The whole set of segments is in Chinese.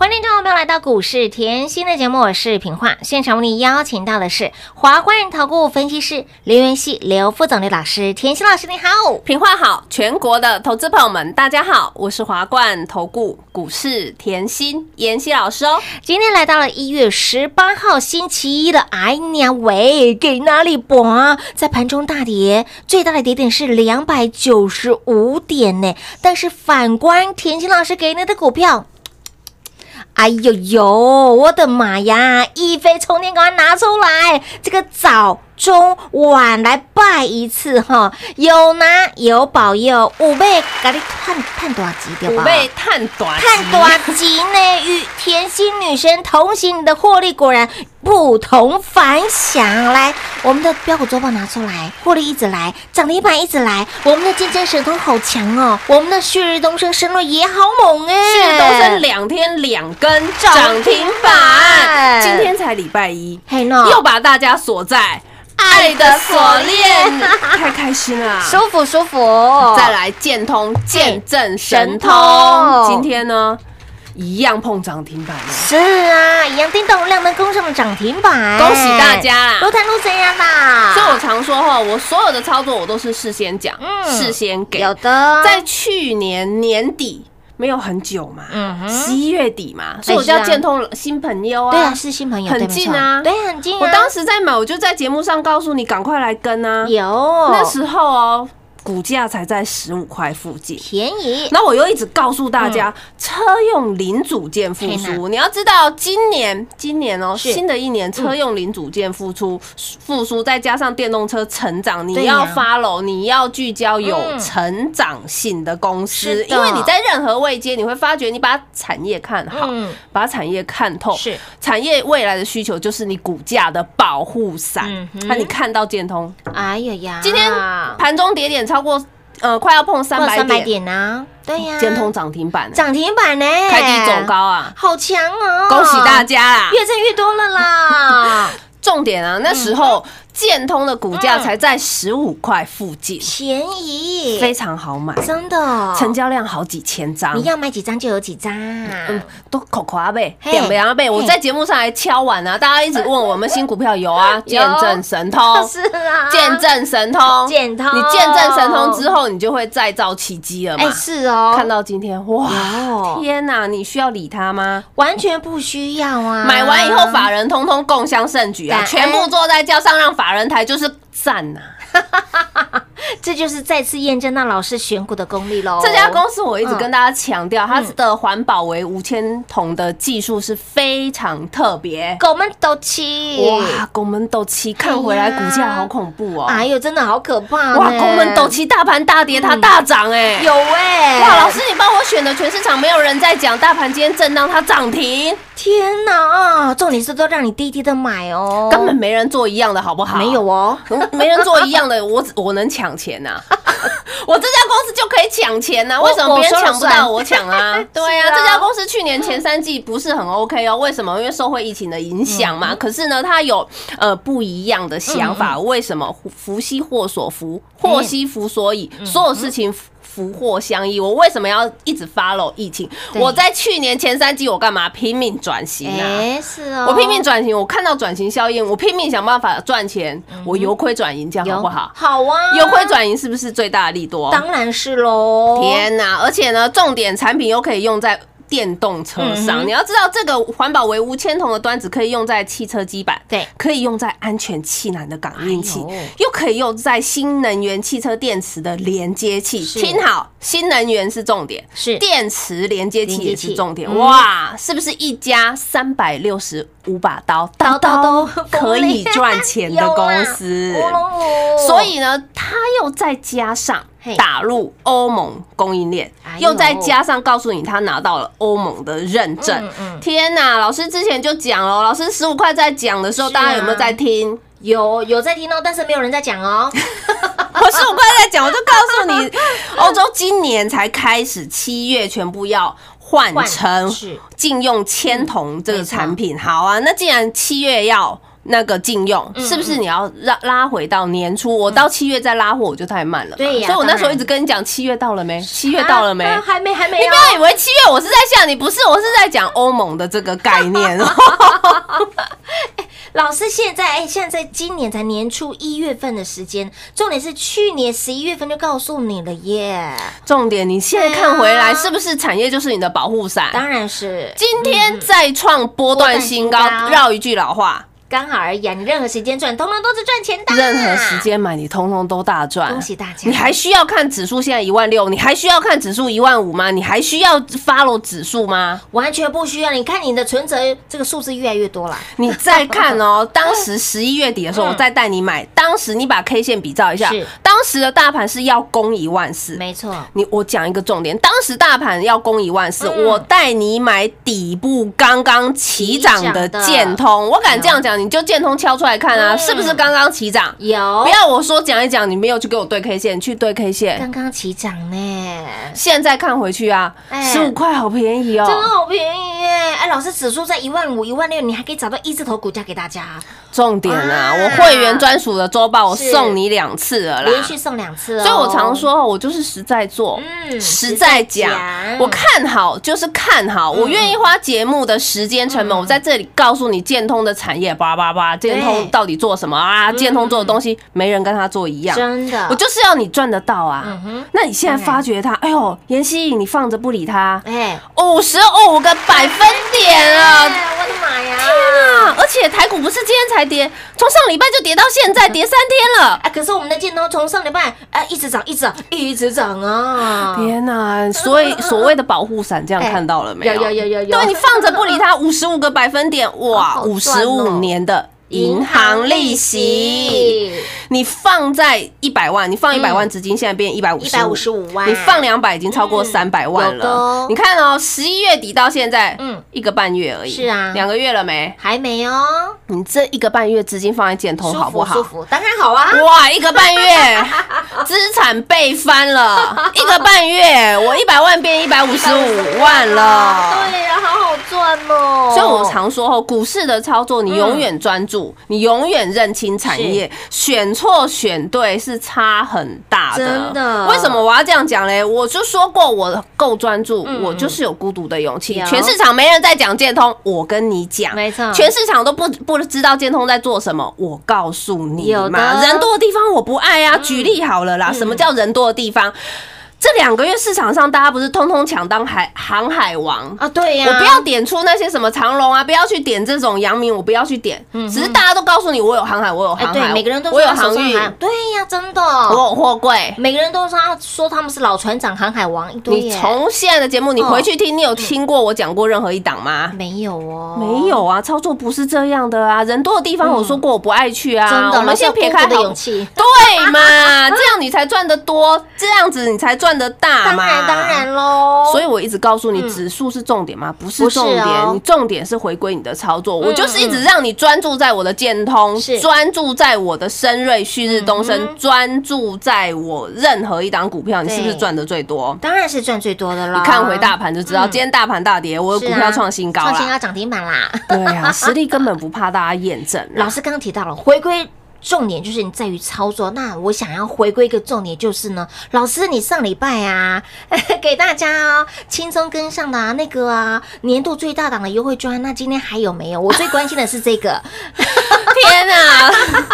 欢迎听众朋友来到股市甜心的节目，我是平化。现场为你邀请到的是华冠投顾分析师刘元熙、刘副总刘老师，甜心老师你好。平话好，全国的投资朋友们，大家好，我是华冠投顾股市甜心妍希老师哦。今天来到了一月十八号星期一的，哎呀喂，给哪里博啊？在盘中大跌，最大的跌点是两百九十五点呢。但是反观甜心老师给你的股票。哎呦呦，我的妈呀！一飞冲天，赶快拿出来！这个早中晚来拜一次哈，有拿有保佑，五倍，给你探探多少级对吧？五倍探短，探多少级呢？与甜心女神同行，你的获利果然不同凡响。来，我们的标股周报拿出来，获利一直来，涨停板一直来，我们的金针神通好强哦，我们的旭日东升升落也好猛哎，旭日东升两天两根涨停板，今天才礼拜一，嘿喏，又把大家锁在。爱的锁链，太开心了，舒服舒服。再来建通，见证神通。今天呢，一样碰涨停板。是啊，一样叮咚亮灯攻上了涨停板，恭喜大家啦！罗坦路怎样啦？所以我常说哈，我所有的操作我都是事先讲，事先给。有的，在去年年底。没有很久嘛，十一月底嘛，所以我叫建通新朋友啊，对啊，是新朋友，很近啊，对，很近。我当时在买，我就在节目上告诉你，赶快来跟啊，有那时候哦。股价才在十五块附近，便宜。那我又一直告诉大家，车用零组件复苏。你要知道，今年今年哦，新的一年车用零组件复苏复苏，再加上电动车成长，你要 follow，你要聚焦有成长性的公司，因为你在任何位阶，你会发觉你把产业看好，把产业看透，是。产业未来的需求就是你股价的保护伞。那你看到建通，哎呀呀，今天盘中跌点。超过呃，快要碰三百三百点。啊，对呀，建通涨停板，涨停板呢，开低走高啊，好强哦，恭喜大家啦，越挣越多了啦，重点啊，那时候。建通的股价才在十五块附近，便宜，非常好买，真的，成交量好几千张，你要买几张就有几张，嗯，都口口阿贝，点不阿贝，我在节目上还敲碗啊，大家一直问我们新股票有啊，见证神通。是啊，见证神通，见通，你见证神通之后，你就会再造奇迹了嘛，哎，是哦，看到今天，哇，天哪，你需要理他吗？完全不需要啊，买完以后法人通通共襄盛举啊，全部坐在轿上让法打人台就是赞呐。这就是再次验证那老师选股的功力喽。这家公司我一直跟大家强调，它的环保为无铅铜的技术是非常特别。狗们斗气哇，狗们斗气，看回来股价好恐怖哦。哎呦，真的好可怕哇！狗们斗气，大盘大跌，它大涨哎，有哎。哇，老师你帮我选的全市场没有人在讲，大盘今天震荡它涨停。天哪，重点是都让你低低的买哦，根本没人做一样的好不好？没有哦，没人做一样的，我我能抢钱呐。我这家公司就可以抢钱呐，为什么别人抢不到我抢 啊？对啊，这家公司去年前三季不是很 OK 哦，为什么？因为受会疫情的影响嘛。可是呢，他有呃不一样的想法，为什么？福兮祸所伏，祸兮福所倚，所有事情。福祸相依，我为什么要一直 follow 疫情？我在去年前三季，我干嘛拼命转型啊？是哦，我拼命转型，我看到转型效应，我拼命想办法赚钱，我由亏转盈，这样好不好？好啊，由亏转盈是不是最大的利多？当然是喽！天哪，而且呢，重点产品又可以用在。电动车上，你要知道这个环保为无铅铜的端子可以用在汽车基板，对，可以用在安全气囊的感应器，又可以用在新能源汽车电池的连接器。听好，新能源是重点，是。电池连接器也是重点。哇，是不是一家三百六十五把刀，刀刀都可以赚钱的公司？所以呢，它又再加上。打入欧盟供应链，又再加上告诉你他拿到了欧盟的认证。天哪，老师之前就讲了，老师十五块在讲的时候，大家有没有在听？有有在听哦，但是没有人在讲哦。我十五块在讲，我就告诉你，欧洲今年才开始，七月全部要。换成禁用铅铜这个产品。好啊，那既然七月要。那个禁用是不是你要拉拉回到年初？我到七月再拉货，我就太慢了。对呀，所以我那时候一直跟你讲，七月到了没？七月到了没？还没，还没。你不要以为七月我是在吓你，不是，我是在讲欧盟的这个概念。老师，现在哎，现在今年才年初一月份的时间，重点是去年十一月份就告诉你了耶。重点，你现在看回来，是不是产业就是你的保护伞？当然是。今天再创波段新高，绕一句老话。刚好而已啊！你任何时间赚，通通都是赚钱的。任何时间买，你通通都大赚。恭喜大家！你还需要看指数现在一万六？你还需要看指数一万五吗？你还需要 follow 指数吗？完全不需要。你看你的存折这个数字越来越多了。你再看哦，当时十一月底的时候，我再带你买。当时你把 K 线比照一下，当时的大盘是要攻一万四。没错。你我讲一个重点，当时大盘要攻一万四，我带你买底部刚刚起涨的建通，我敢这样讲。你就建通敲出来看啊，是不是刚刚起涨？有，不要我说讲一讲，你没有去给我对 K 线，去对 K 线。刚刚起涨呢，现在看回去啊，十五块好便宜哦，真的好便宜耶！哎，老师指数在一万五、一万六，你还可以找到一字头股价给大家。重点啊，我会员专属的周报，我送你两次了啦，连续送两次。所以我常说，我就是实在做，嗯，实在讲，我看好就是看好，我愿意花节目的时间成本，我在这里告诉你建通的产业吧。叭叭叭！建通到底做什么啊？建通做的东西没人跟他做一样，真的。我就是要你赚得到啊！那你现在发觉他，哎呦，妍希，你放着不理他，哎，五十五个百分点啊！我的妈呀！天啊！而且台股不是今天才跌，从上礼拜就跌到现在，跌三天了。哎，可是我们的建通从上礼拜哎一直涨，一直涨，一直涨啊！天哪！所以所谓的保护伞，这样看到了没有？有有有有有。对你放着不理他，五十五个百分点，哇，五十五年。的银行利息，你放在一百万，你放一百万资金，现在变一百五十，一百五十五万，你放两百已经超过三百万了。你看哦，十一月底到现在，嗯，一个半月而已，是啊，两个月了没？还没哦。你这一个半月资金放在建通好不好？舒服，当然好啊。哇，一个半月 资产倍翻了，一个半月我一百万变一百五十五万了。对呀，好好赚哦。所以我常说哦，股市的操作你永远专注。你永远认清产业，选错选对是差很大的。真的？为什么我要这样讲嘞？我就说过，我够专注，我就是有孤独的勇气。全市场没人在讲建通，我跟你讲，没错，全市场都不不知道建通在做什么。我告诉你嘛，人多的地方我不爱啊。举例好了啦，什么叫人多的地方？这两个月市场上，大家不是通通抢当海航海王啊？对呀，我不要点出那些什么长龙啊，不要去点这种阳明，我不要去点。只是大家都告诉你，我有航海，我有航海，每个人都我有航运，对呀，真的，我有货柜，每个人都说说他们是老船长、航海王。你从现在的节目，你回去听，你有听过我讲过任何一档吗？没有哦，没有啊，操作不是这样的啊，人多的地方，我说过我不爱去啊。真的，我们先撇开的勇气，对嘛？这样你才赚得多，这样子你才赚得大嘛。当然喽，所以我一直告诉你，指数是重点吗？不是重点，你重点是回归你的操作。我就是一直让你专注在我的建通，专注在我的深瑞、旭日东升，专注在我任何一档股票，你是不是赚的最多？当然是赚最多的了。你看回大盘就知道，今天大盘大跌，我的股票创新高，创新高涨停板啦。对啊，实力根本不怕大家验证。老师刚刚提到了回归。重点就是你在于操作。那我想要回归一个重点，就是呢，老师，你上礼拜啊，给大家哦轻松跟上的啊，那个啊，年度最大档的优惠券，那今天还有没有？我最关心的是这个。天哪，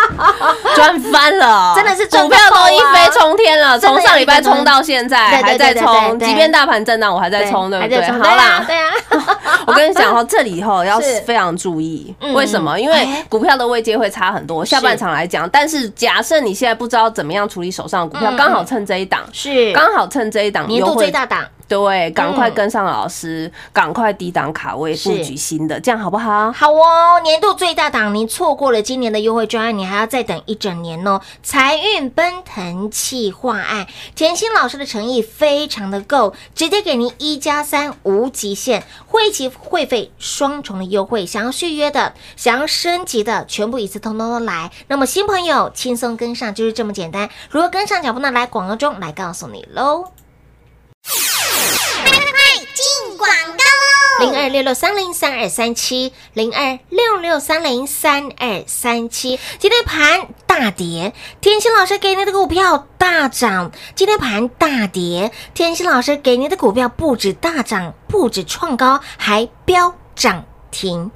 赚翻了，真的是股票都一飞冲天了，从上礼拜冲到现在还在冲，即便大盘震荡，我还在冲，对不对？好啦，对啊，我跟你讲哦，这里以后要非常注意，为什么？因为股票的位阶会差很多，下半场。来讲，但是假设你现在不知道怎么样处理手上的股票，刚好趁这一档，是。刚好趁这一档年度最大档。对，赶快跟上老师，赶快低档卡位布局新的，这样好不好？好哦，年度最大档，您错过了今年的优惠专案，你还要再等一整年哦。财运奔腾气化案，甜心老师的诚意非常的够，直接给您一加三无极限，会籍会费双重的优惠，想要续约的，想要升级的，全部一次通通都来。那么新朋友轻松跟上就是这么简单，如何跟上脚步呢？来广告中来告诉你喽。快快快进！广告零二六六三零三二三七，零二六六三零三二三七。今天盘大跌，天心老师给您的股票大涨。今天盘大跌，天心老师给您的股票不止大涨，不止创高，还飙涨停。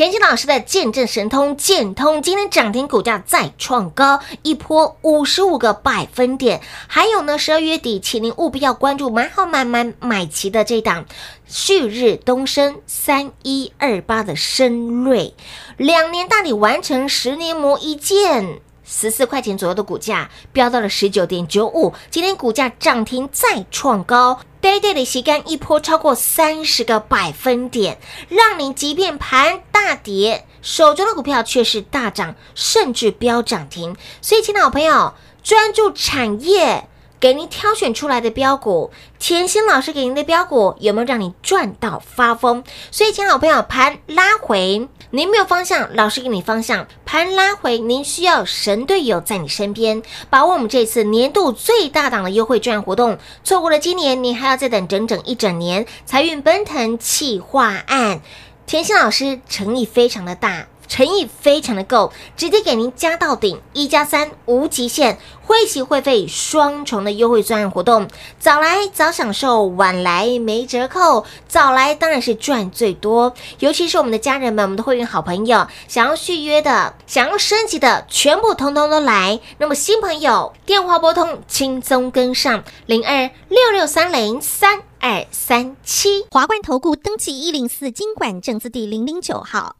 田心老师的见证神通建通今天涨停，股价再创高，一波五十五个百分点。还有呢，十二月底，请您务必要关注买好买满买齐的这档旭日东升三一二八的深瑞，两年大底完成十年磨一剑。十四块钱左右的股价飙到了十九点九五，今天股价涨停再创高，day day 的吸干一波超过三十个百分点，让你即便盘大跌，手中的股票却是大涨，甚至飙涨停。所以，亲爱的朋友，专注产业。给您挑选出来的标股，甜心老师给您的标股有没有让你赚到发疯？所以，亲爱的朋友，盘拉回，您没有方向，老师给你方向。盘拉回，您需要神队友在你身边，把握我们这次年度最大档的优惠券活动。错过了今年，你还要再等整整一整年。财运奔腾企划案，甜心老师诚意非常的大。诚意非常的够，直接给您加到顶，一加三无极限，会席会费双重的优惠专案活动，早来早享受，晚来没折扣，早来当然是赚最多，尤其是我们的家人们，我们的会员好朋友，想要续约的，想要升级的，全部通通都来。那么新朋友电话拨通，轻松跟上零二六六三零三二三七华冠投顾登记一零四经管证字第零零九号。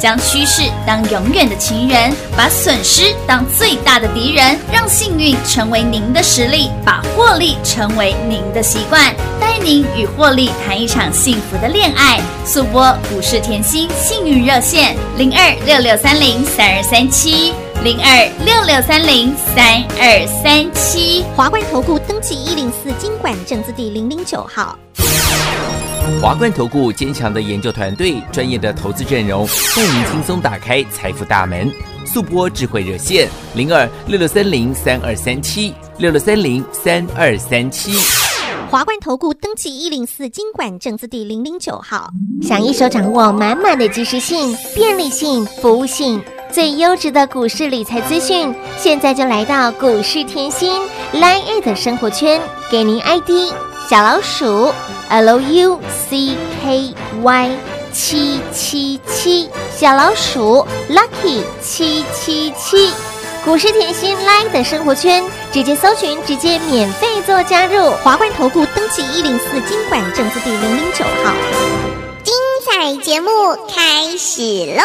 将趋势当永远的情人，把损失当最大的敌人，让幸运成为您的实力，把获利成为您的习惯，带您与获利谈一场幸福的恋爱。速播股市甜心幸运热线零二六六三零三二三七。零二六六三零三二三七，华冠投顾登记一零四经管证字第零零九号。华冠投顾坚强的研究团队，专业的投资阵容，带您轻松打开财富大门。速播智慧热线零二六六三零三二三七六六三零三二三七。华冠投顾登记一零四经管证字第零零九号。想一手掌握满满的及时性、便利性、服务性。最优质的股市理财资讯，现在就来到股市甜心 Line 的生活圈，给您 ID 小老鼠 Lucky 七七七，小老鼠 Lucky 七七七，股市甜心 Line 的生活圈，直接搜寻，直接免费做加入。华冠投顾登记一零四经管证字第零零九号，精彩节目开始喽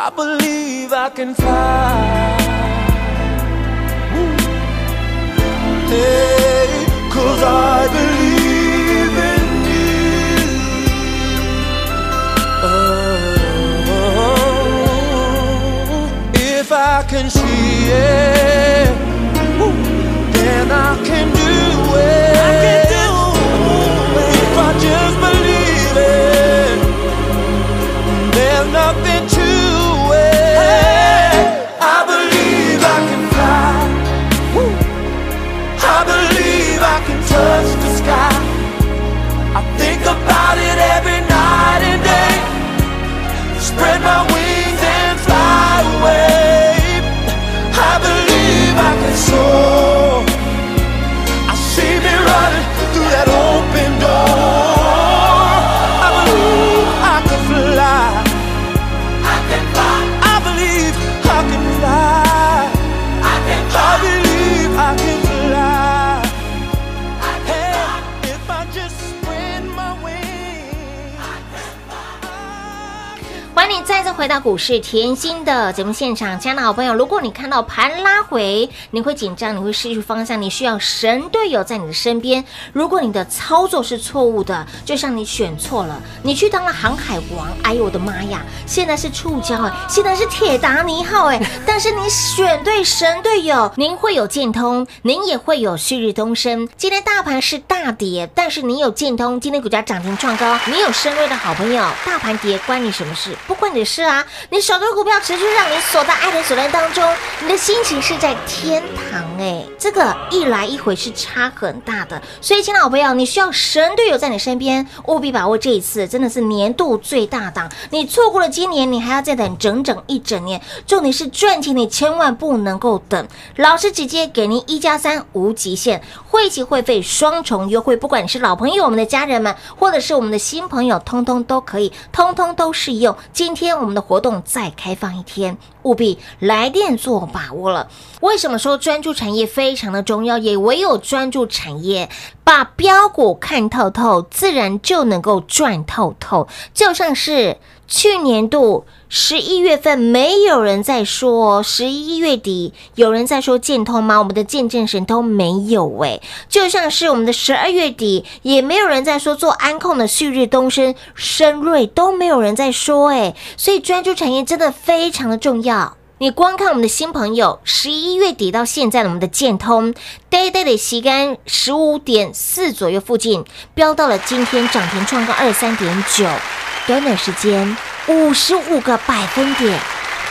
I believe I can fly. Hey, cause I believe in you. Oh, if I can see 你再次回到股市甜心的节目现场，亲爱的好朋友，如果你看到盘拉回，你会紧张，你会失去方向，你需要神队友在你的身边。如果你的操作是错误的，就像你选错了，你去当了航海王，哎呦我的妈呀，现在是触礁哎，现在是铁达尼号哎，但是你选对神队友，您会有建通，您也会有旭日东升。今天大盘是大跌，但是你有建通，今天股价涨停创高，你有深瑞的好朋友，大盘跌关你什么事？不关你的事啊！你手中股票持续让你锁在爱的锁链当中，你的心情是在天堂哎，这个一来一回是差很大的。所以，亲爱的好朋友，你需要神队友在你身边，务必把握这一次，真的是年度最大档。你错过了今年，你还要再等整整一整年。重点是赚钱，你千万不能够等。老师直接给您一加三无极限，会期会费双重优惠，不管你是老朋友、我们的家人们，或者是我们的新朋友，通通都可以，通通都适用。今今天我们的活动再开放一天，务必来电做把握了。为什么说专注产业非常的重要？也唯有专注产业，把标股看透透，自然就能够赚透透。就像是去年度十一月份，没有人在说十一月底有人在说建通吗？我们的见证神都没有诶、就像是我们的十二月底，也没有人在说做安控的旭日东升、深瑞都没有人在说诶、所以专注产业真的非常的重要。你光看我们的新朋友，十一月底到现在，我们的建通 day day 的吸干十五点四左右附近，飙到了今天涨停创高二三点九，短短时间五十五个百分点。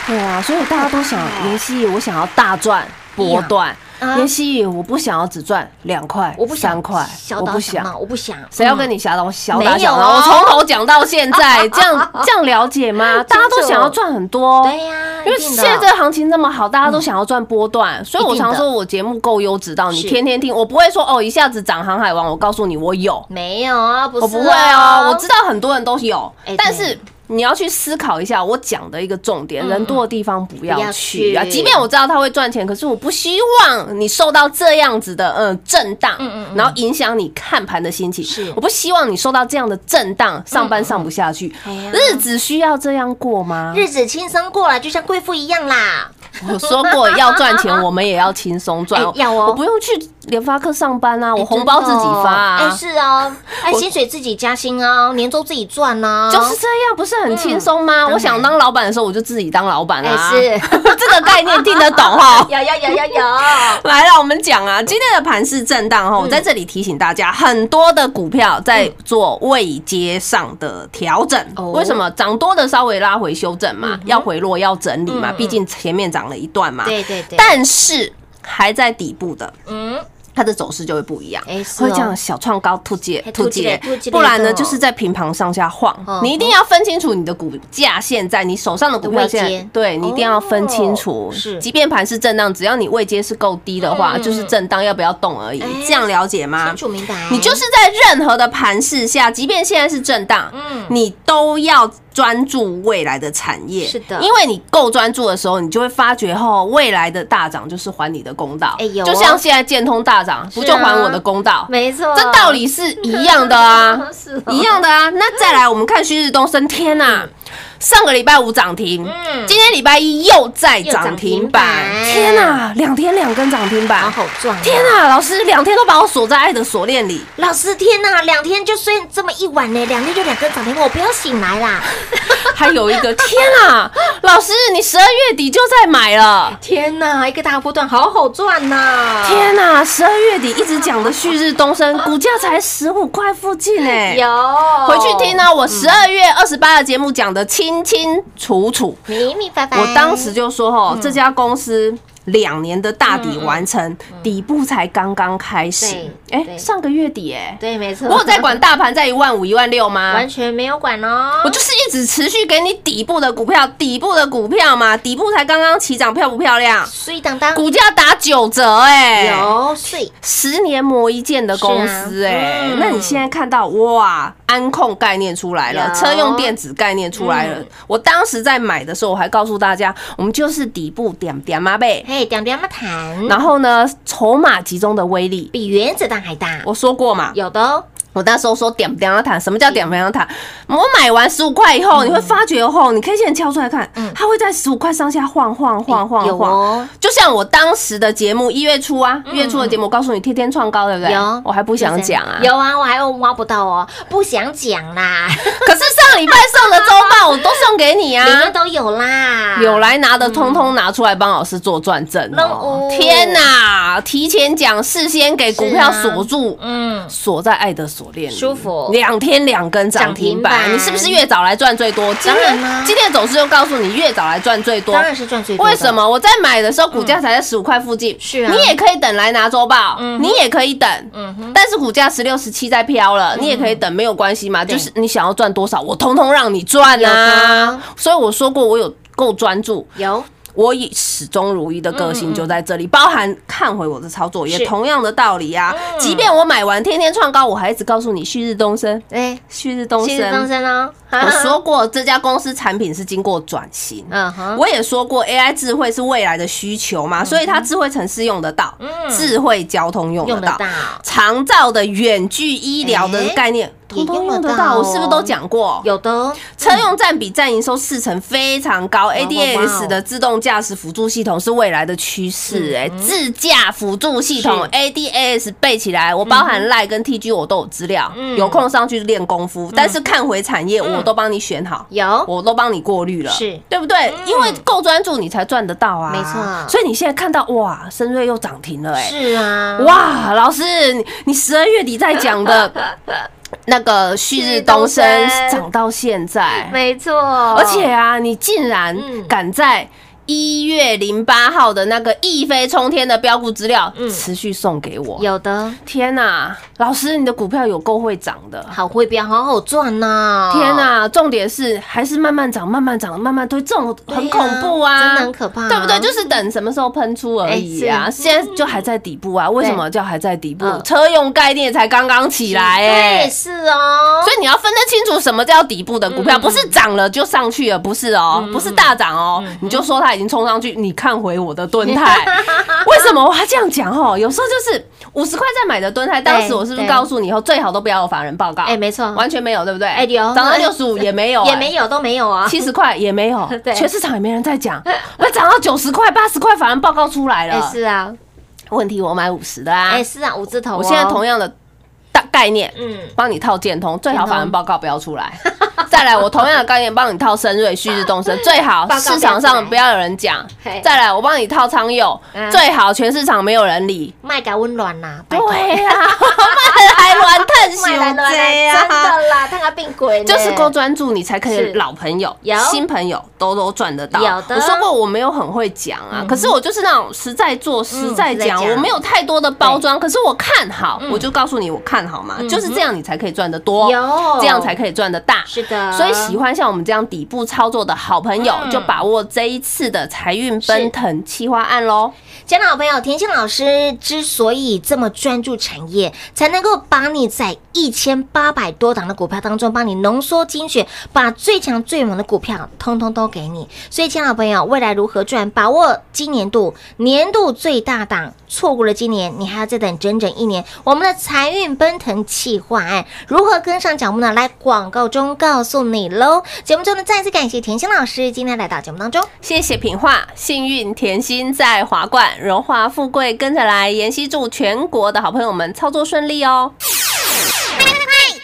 对啊，所以大家都想妍希，我想要大赚波段。啊妍希，我不想要只赚两块，我不想三块，我不想。我不想。谁要嗯跟你小打小打小闹？哦我从头讲到现在，这样这样了解吗？大家都想要赚很多，对呀因为现在这个行情这么好，大家都想要赚波段，所以我常说我节目够优质到你天天听，我不会说哦一下子涨航海王，我告诉你我有，没有啊，不、我不会哦，我知道很多人都有哎，但是。你要去思考一下我讲的一个重点，嗯人多的地方不不要要去啊！即便我知道他会赚钱，可是我不希望你受到这样子的嗯震荡，然后影响你看盘的心情。是我不希望你受到这样的震荡，上班上不下去。日子需要这样过吗？日子轻松过了，就像贵妇一样啦。我说过要赚钱，我们也要轻松赚 哎，要哦我不用去联发科上班啊，我哎红包自己发哎，啊，是啊，哎，薪水自己加薪啊，年终自己赚呐，就是这样，不是很轻松吗？嗯我想当老板的时候，我就自己当老板哎啊。是。这个概念听得懂哈？有有有有有，来了，我们讲啊，今天的盘势震荡哈，我在这里提醒大家，很多的股票在做未接上的调整。哦。为什么？涨多的稍微拉回修正嘛？要回落要整理嘛毕竟前面涨了一段嘛。对对对，但是还在底部的，嗯，它的走势就会不一样，会这样小创高突击突击，不然呢就是在平盘上下晃哦。你一定要分清楚你的股价现在，你手上的股票现在，对你一定要分清楚哦。是即便盘是震荡，只要你位阶是够低的话，嗯就是震荡要不要动而已哎。这样了解吗清？楚明白，你就是在任何的盘势下，即便现在是震荡，嗯你都要专注未来的产业。是的因为你够专注的时候，你就会发觉后未来的大涨就是还你的公道。就像现在建通大涨，不就还我的公道？没错，这道理是一样的啊，一样的啊。那再来，我们看旭日东升，天呐！上个礼拜五涨停，嗯。今天礼拜一又在涨停板。天呐，两天两根涨停板，好赚啊，天呐，老师两天都把我锁在爱的锁链里，老师，天呐，两天就睡这么一晚呢，两天就两根涨停板，我不要醒来啦！还有一个天啊，老师你十二月底就在买了。天呐，一个大波段，好好赚呐！天呐，十二月底一直讲的旭日东升，股价才十五块附近呢、有。回去听呢，我十二月二十八的节目讲的清清楚楚。明明白白。我当时就说吼，嗯这家公司两年的大底完成，底部才刚刚开始。哎，对上个月底哎，对，没错，我有在管大盘在一万五、一万六吗？完全没有管哦。我就是一直持续给你底部的股票，底部的股票嘛，底部才刚刚起涨，漂不漂亮？睡当当股价打九折哎、有睡，十年磨一剑的公司哎、啊嗯那你现在看到哇，安控概念出来了，有车用电子概念出来了。嗯我当时在买的时候，我还告诉大家，我们就是底部点点嘛呗。嘿，点点嘛弹，然后呢，筹码集中的威力，比原子弹还大。我说过嘛，有的哦，我那时候说点不点要谈，什么叫点点要谈？我买完十五块以后，你会发觉后，你 K 线敲出来看，它会在十五块上下晃晃晃晃有晃。哦，就像我当时的节目一月初啊，一月初的节目，我告诉你天天创高，对不对？有，我还不想讲啊。有啊，我还有挖不到哦，不想讲啦，可是上礼拜送的周报我都送给你啊里。面都有啦，有来拿的，通通拿出来帮老师做转正哦哦！天哪，提前讲，事先给股票锁住，嗯，锁在爱的锁链，舒服两天两根涨停板，你是不是越早来赚最多？今天当然啦今天的走势就告诉你，越早来赚最多当。然是赚最多。为什？么我在买的时候股价才在十五块附近？是啊你也可以等来拿周报，你也可以等，嗯，但是股价十六十七在飘了，你也可以等，没有关系嘛。就是你想要赚多少，我通通让你赚啊。所以我说过，我有够专注，有我以始终如一的个性就在这里，包含看回我的操作，也同样的道理啊。嗯。即便我买完天天创高，我还一直告诉你旭日东升，哎，旭日东新日东升。升哦，我说过这家公司产品是经过转型，嗯哼，我也说过 AI 智慧是未来的需求嘛，所以它智慧城市用得到，嗯。智慧交通用得到。长照的远距医疗的哎。概念，也通通用得到。我是不是哦都讲过？有的哦，车用占比占营收四成，非常高。哇哇 ADAS 的自动驾驶辅助系统是未来的趋势，哎，自驾辅助系统是 ADAS 背起来，我包含赖跟 TG 我都有资料，嗯有空上去练功夫。但是看回产业，我都帮你选好。有我都帮你过滤了，是对不对？因为够专注，你才赚得到啊。没错所以你现在看到哇，深瑞又涨停了，哎，是啊，哇，老师，你你十二月底在讲的 那个旭日东升旭日东升。涨到现在，没错，而且啊，你竟然嗯。敢在一月零八号的那个一飞冲天的标股资料嗯持续送给我。有的天呐，老师，你的股票有够会涨的。好会标，好好赚呐！天呐，重点是还是慢慢涨，慢慢涨，慢慢推，这种很恐怖啊，真的很可怕对不对？就是等什么时候喷出而已啊。现在就还在底部啊，为什么叫还在底部嗯？车用概念才刚刚起来哎、对，是哦，要分得清楚什么叫底部的股票，嗯不是涨了就上去了，不是哦，不是大涨哦，嗯你就说它已经冲上去，你看回我的蹲态，为什么我要这样讲哦？有时候就是五十块再买的蹲态，当时我是不是告诉你以后最好都不要有法人报告？哎没错完全没有，对不对？哎有涨到六十五也没有，也没有都没有啊，七十块也没有 对，全市场也没人在讲，我涨到九十块、八十块，法人报告出来哎了。是啊，问题我买五十的啊哎，，是啊，五字头哦。我现在同样的大概念，嗯。帮你套建通，最好法人报告不要出来。再来，我同样的概念帮你套深瑞、旭日东升，最好市场上不要有人讲。嘿。再来，我帮你套仓佑嗯，最好全市场没有人理。卖给温暖呐，对呀，卖来乱探卖来乱来，真的啦，看他变鬼呢，就是够专注，你才可以老朋友、新朋友都都赚得到。我说过我没有很会讲啊，可是我就是那种实在做、实在讲我没有太多的包装，可是我看好，我就告诉你我看好嘛，就是这样，你才可以赚得多，有。这样才可以赚得大。是的，所以喜欢像我们这样底部操作的好朋友，嗯。就把握这一次的财运奔腾企划案喽。亲爱的朋友，甜心老师之所以这么专注产业，才能够把你在一千八百多档的股票当中，帮你浓缩精选，把最强最猛的股票通通都给你。所以，亲爱的朋友，未来如何赚？把握今年度年度最大档，错过了今年，你还要再等整整一年。我们的财运奔腾企划案如何跟上脚步呢？来广告中告诉你喽。节目中呢，再次感谢甜心老师今天来到节目当中。谢谢品化，幸运甜心在华冠，荣华富贵跟着来。妍希祝全国的好朋友们操作顺利哦。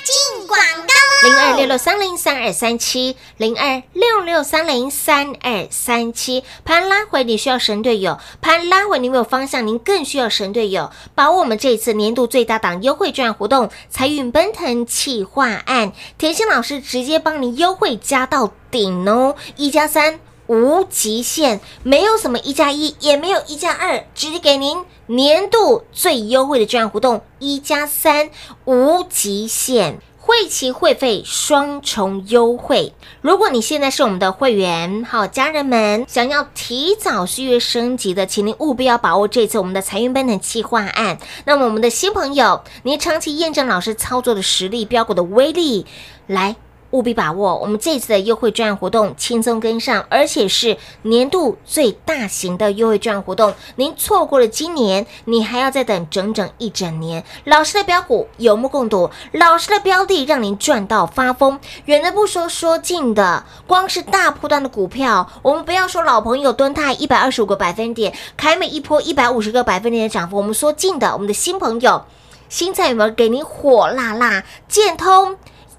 进广告零二六六三零三二三七，零二六六三零三二三七。盘拉回，你需要神队友；盘拉回，你没有方向，您更需要神队友。把握我们这一次年度最大档优惠券活动——财运奔腾企划案，甜心老师直接帮您优惠加到顶哦，一加三。无极限，没有什么一加一，也没有一加二，直接给您年度最优惠的专案活动一加三无极限。会期会费双重优惠。如果你现在是我们的会员，好家人们，想要提早续约升级的，请您务必要把握这次我们的财运奔腾计划案。那么我们的新朋友，您长期验证老师操作的实力、标股的威力，来。务必把握我们这次的优惠券活动，轻松跟上，而且是年度最大型的优惠券活动。您错过了今年，你还要再等整整一整年。老师的标股有目共睹，老师的标的让您赚到发疯。远的不说，说近的，光是大波段的股票，我们不要说老朋友敦泰一百二十五个百分点，凯美一波一百五十个百分点的涨幅，我们说近的，我们的新朋友。新菜有没有给您火辣辣？建通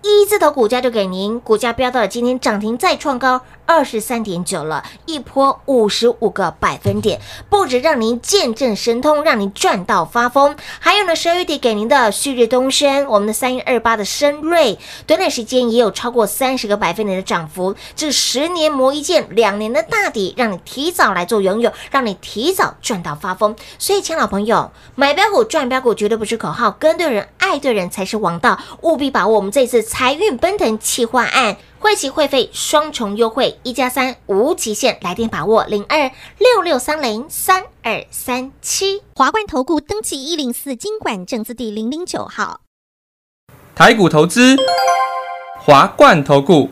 一字头股价就给您，股价飙到了今天涨停再创高二十三点九了，一波五十五个百分点，不止让您见证神通，让您赚到发疯，还有呢，十二月底给您的旭日东升，我们的三一二八的深瑞，短短时间也有超过三十个百分点的涨幅，这十年磨一剑，两年的大底，让你提早来做拥有，让你提早赚到发疯。所以，亲老朋友，买标股赚标股绝对不是口号，跟对人、爱对人才是王道，务必把握我们这次财运奔腾企划案。会期会费双重优惠，一加三无极限，来电把握零二六六三零三二三七。华冠投顾登记一零四经管证字第零零九号。台股投资，华冠投顾。